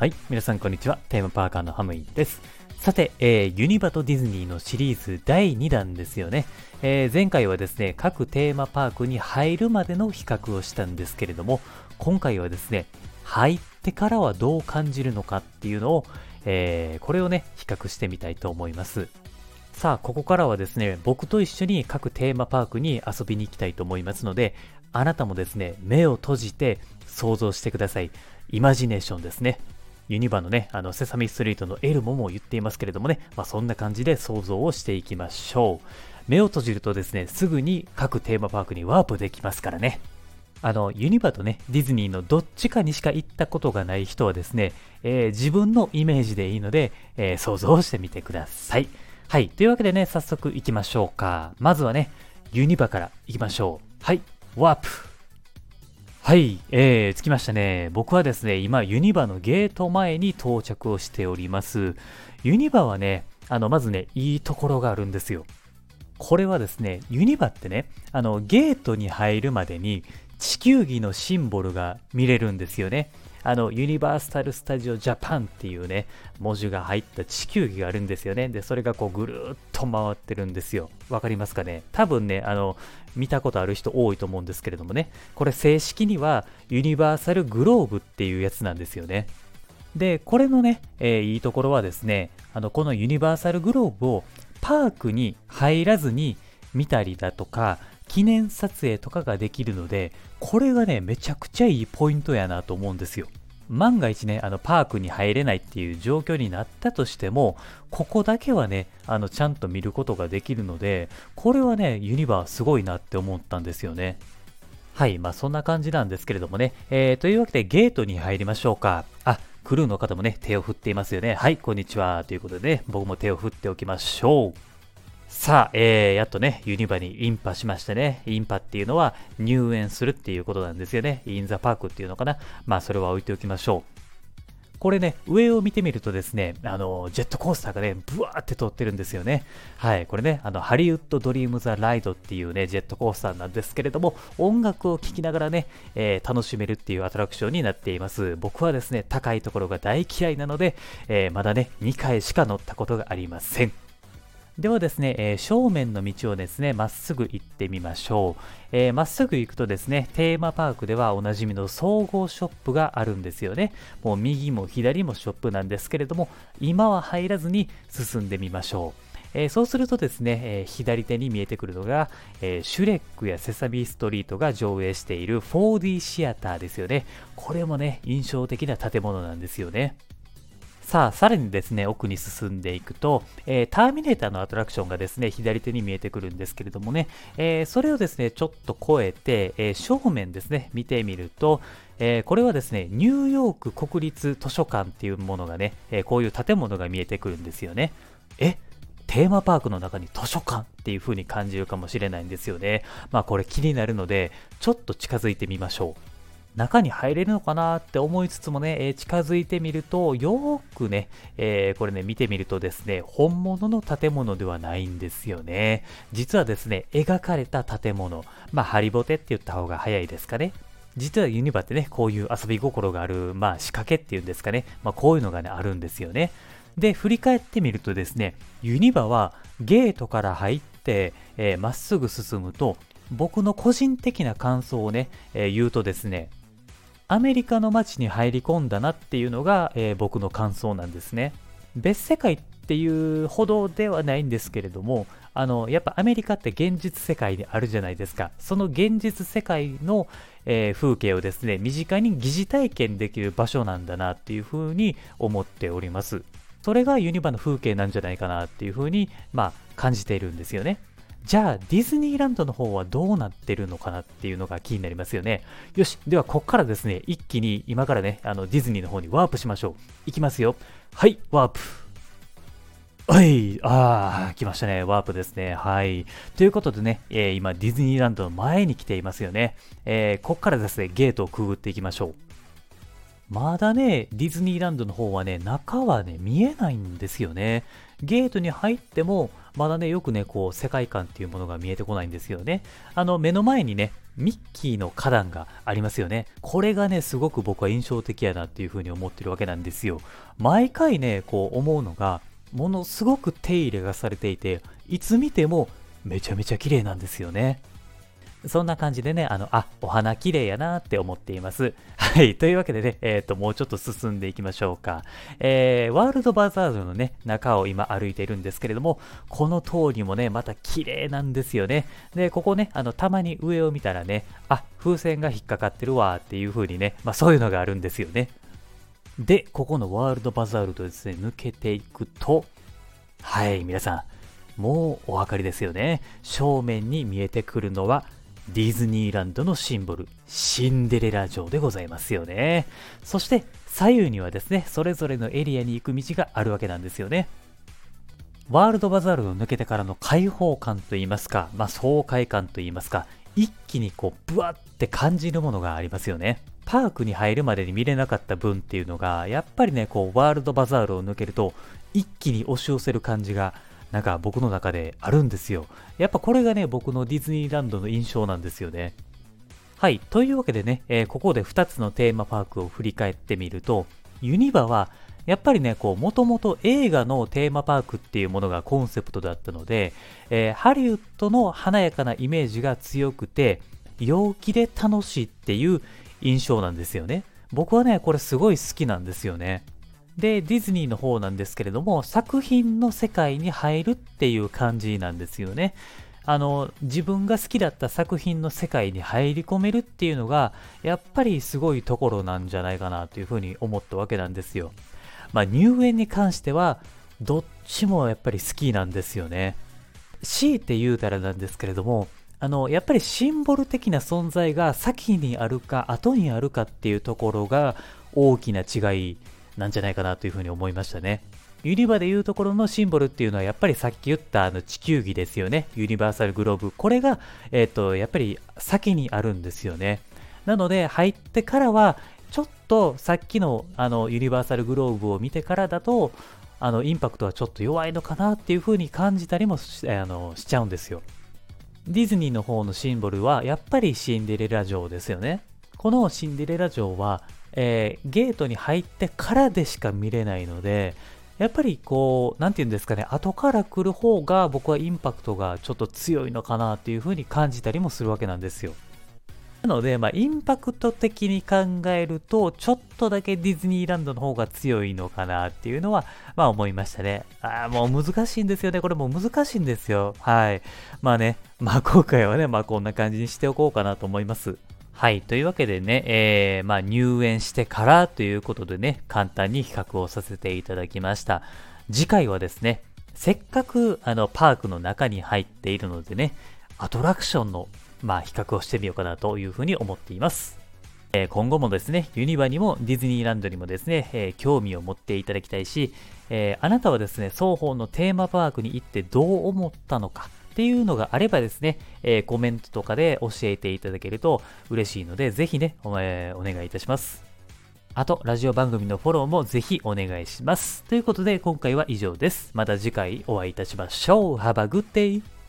はい、皆さんこんにちは。テーマパーカーのハムイです。さて、えーユニバとディズニーのシリーズ第2弾ですよね。えー前回はですね、各テーマパークに入るまでの比較をしたんですけれども、今回はですね、入ってからはどう感じるのかっていうのを、えーこれをね、比較してみたいと思います。さあ、ここからはですね、僕と一緒に各テーマパークに遊びに行きたいと思いますので、あなたもですね、目を閉じて想像してください。イマジネーションですね。ユニバのね、あの、セサミストリートのエルモも言っていますけれどもね、まあ、そんな感じで想像をしていきましょう。目を閉じるとですね、すぐに各テーマパークにワープできますからね。あの、ユニバとね、ディズニーのどっちかにしか行ったことがない人はですね、えー自分のイメージでいいので、えー想像してみてください。はい。というわけでね、早速行きましょうか。まずはね、ユニバから行きましょう。はい。ワープ。はい、えー、着きましたね。僕はですね、今、ユニバのゲート前に到着をしております。ユニバはね、あの、まずね、いいところがあるんですよ。これはですね、ユニバってね、あの、ゲートに入るまでに地球儀のシンボルが見れるんですよね。あの、ユニバーサル・スタジオ・ジャパンっていうね、文字が入った地球儀があるんですよね。で、それがこうぐるっと回ってるんですよ。わかりますかね？多分ね、あの、見たことある人多いと思うんですけれどもね、これ正式にはユニバーサル・グローブっていうやつなんですよね。で、これのね、えーいいところはですね、あの、このユニバーサルグローブをパークに入らずに見たりだとか、記念撮影とかができるので、これがね、めちゃくちゃいいポイントやなと思うんですよ。万が一ね、あの、パークに入れないっていう状況になったとしても、ここだけはね、あの、ちゃんと見ることができるので、これはね、ユニバーすごいなって思ったんですよね。はい、まあそんな感じなんですけれどもね。えー、というわけでゲートに入りましょうか。あ、クルーの方もね、手を振っていますよね。はい、こんにちは。ということでね、僕も手を振っておきましょう。さあ、えー、やっとね、ユニバにインパしましてね。インパっていうのは入園するっていうことなんですよね。インザパークっていうのかな。まあそれは置いておきましょう。これね、上を見てみるとですね、あの、ジェットコースターがね、ブワーって通ってるんですよね。はい、これね、あの、ハリウッド・ドリーム・ザ・ライドっていうね、ジェットコースターなんですけれども、音楽を聴きながらね、えー楽しめるっていうアトラクションになっています。僕はですね、高いところが大嫌いなので、えーまだね、2回しか乗ったことがありません。ではですね、えー正面の道をですね、まっすぐ行ってみましょう。えーまっすぐ行くとですね、テーマパークではおなじみの総合ショップがあるんですよね。もう右も左もショップなんですけれども、今は入らずに進んでみましょう。えーそうするとですね、えー左手に見えてくるのが、えーシュレックやセサミストリートが上映している 4D シアターですよね。これもね、印象的な建物なんですよね。さあ、さらにですね、奥に進んでいくと、えーターミネーターのアトラクションがですね、左手に見えてくるんですけれどもね、えーそれをですね、ちょっと越えて、えー正面ですね、見てみると、えこれはですね、ニューヨーク国立図書館っていうものがね、えこういう建物が見えてくるんですよね。え？テーマパークの中に図書館っていう風に感じるかもしれないんですよね。まあこれ気になるので、ちょっと近づいてみましょう。中に入れるのかなって思いつつもね、えー近づいてみると、よーくね、えーこれね、見てみるとですね、本物の建物ではないんですよね。実はですね、描かれた建物、まあ、ハリボテって言った方が早いですかね。実はユニバってね、こういう遊び心がある、まあ、仕掛けっていうんですかね、まあ、こういうのがね、あるんですよね。で、振り返ってみるとですね、ユニバはゲートから入って、えーまっすぐ進むと、僕の個人的な感想をね、えー言うとですね、アメリカの街に入り込んだなっていうのが、えー僕の感想なんですね。別世界っていうほどではないんですけれども、あの、やっぱアメリカって現実世界にあるじゃないですか。その現実世界の、えー風景をですね、身近に疑似体験できる場所なんだなっていうふうに思っております。それがユニバの風景なんじゃないかなっていうふうに、まあ、感じているんですよね。じゃあ、ディズニーランドの方はどうなってるのかなっていうのが気になりますよね。よし、ではここからですね、一気に今からね、あのディズニーの方にワープしましょう。いきますよ。はい、ワープ。はい、ああ、来ましたね。ワープですね。はい。ということでね、えー今、ディズニーランドの前に来ていますよね。えーここからですね、ゲートをくぐっていきましょう。まだね、ディズニーランドの方はね、中はね、見えないんですよね。ゲートに入っても、まだね、よくね、こう、世界観っていうものが見えてこないんですけどね。あの、目の前にね、ミッキーの花壇がありますよね。これがね、すごく僕は印象的やなっていうふうに思ってるわけなんですよ。毎回ね、こう思うのが、ものすごく手入れがされていて、いつ見てもめちゃめちゃ綺麗なんですよね。そんな感じでね、あの、あ、お花綺麗やなって思っています。はい。というわけでね、えっ、ー、と、もうちょっと進んでいきましょうか。えー、ワールドバザールのね、中を今歩いているんですけれども、この通りもね、また綺麗なんですよね。で、ここね、あの、たまに上を見たらね、あ、風船が引っかかってるわっていう風にね、まあそういうのがあるんですよね。で、ここのワールドバザールとですね、抜けていくと、はい、皆さん、もうお分かりですよね。正面に見えてくるのは、ディズニーランドのシンボル、シンデレラ城でございますよね。そして左右にはですね、それぞれのエリアに行く道があるわけなんですよね。ワールドバザールを抜けてからの開放感といいますか、まあ、爽快感といいますか、一気にこう、ブワって感じるものがありますよね。パークに入るまでに見れなかった分っていうのが、やっぱりね、こう、ワールドバザールを抜けると、一気に押し寄せる感じがなんか僕の中であるんですよ。やっぱこれがね、僕のディズニーランドの印象なんですよね。はい。というわけでね、えー、ここで2つのテーマパークを振り返ってみると、ユニバは、やっぱりね、こう、もともと映画のテーマパークっていうものがコンセプトだったので、えー、ハリウッドの華やかなイメージが強くて、陽気で楽しいっていう印象なんですよね。僕はね、これすごい好きなんですよね。で、ディズニーの方なんですけれども、作品の世界に入るっていう感じなんですよね。あの、自分が好きだった作品の世界に入り込めるっていうのが、やっぱりすごいところなんじゃないかなというふうに思ったわけなんですよ。まあ、入園に関しては、どっちもやっぱり好きなんですよね。強いて言うたらなんですけれども、あの、やっぱりシンボル的な存在が先にあるか後にあるかっていうところが大きな違いなんじゃないかなというふうに思いましたね。ユニバでいうところのシンボルっていうのはやっぱりさっき言ったあの地球儀ですよね。ユニバーサルグローブ。これが、えっ、ー、と、やっぱり先にあるんですよね。なので入ってからはちょっとさっきのあのユニバーサルグローブを見てからだとあのインパクトはちょっと弱いのかなっていう風に感じたりもしあのしちゃうんですよ。ディズニーの方のシンボルはやっぱりシンデレラ城ですよね。このシンデレラ城はえー、ゲートに入ってからでしか見れないので、やっぱりこう、なんて言うんですかね、後から来る方が僕はインパクトがちょっと強いのかなっていう風に感じたりもするわけなんですよ。なので、まあ、インパクト的に考えると、ちょっとだけディズニーランドの方が強いのかなっていうのは、まあ思いましたね。ああ、もう難しいんですよね。これもう難しいんですよ。はい。まあね、まあ今回はね、まあこんな感じにしておこうかなと思います。はい。というわけでね、えー、まあ、入園してからということでね、簡単に比較をさせていただきました。次回はですね、せっかくあのパークの中に入っているのでね、アトラクションの、まあ、比較をしてみようかなというふうに思っています。えー、今後もですね、ユニバにもディズニーランドにもですね、えー、興味を持っていただきたいし、えー、あなたはですね、双方のテーマパークに行ってどう思ったのか、っていうのがあればですね、えー、コメントとかで教えていただけると嬉しいので、ぜひね、お,、えー、お願いいたします。あと、ラジオ番組のフォローもぜひお願いします。ということで、今回は以上です。また次回お会いいたしましょう。Have a good day!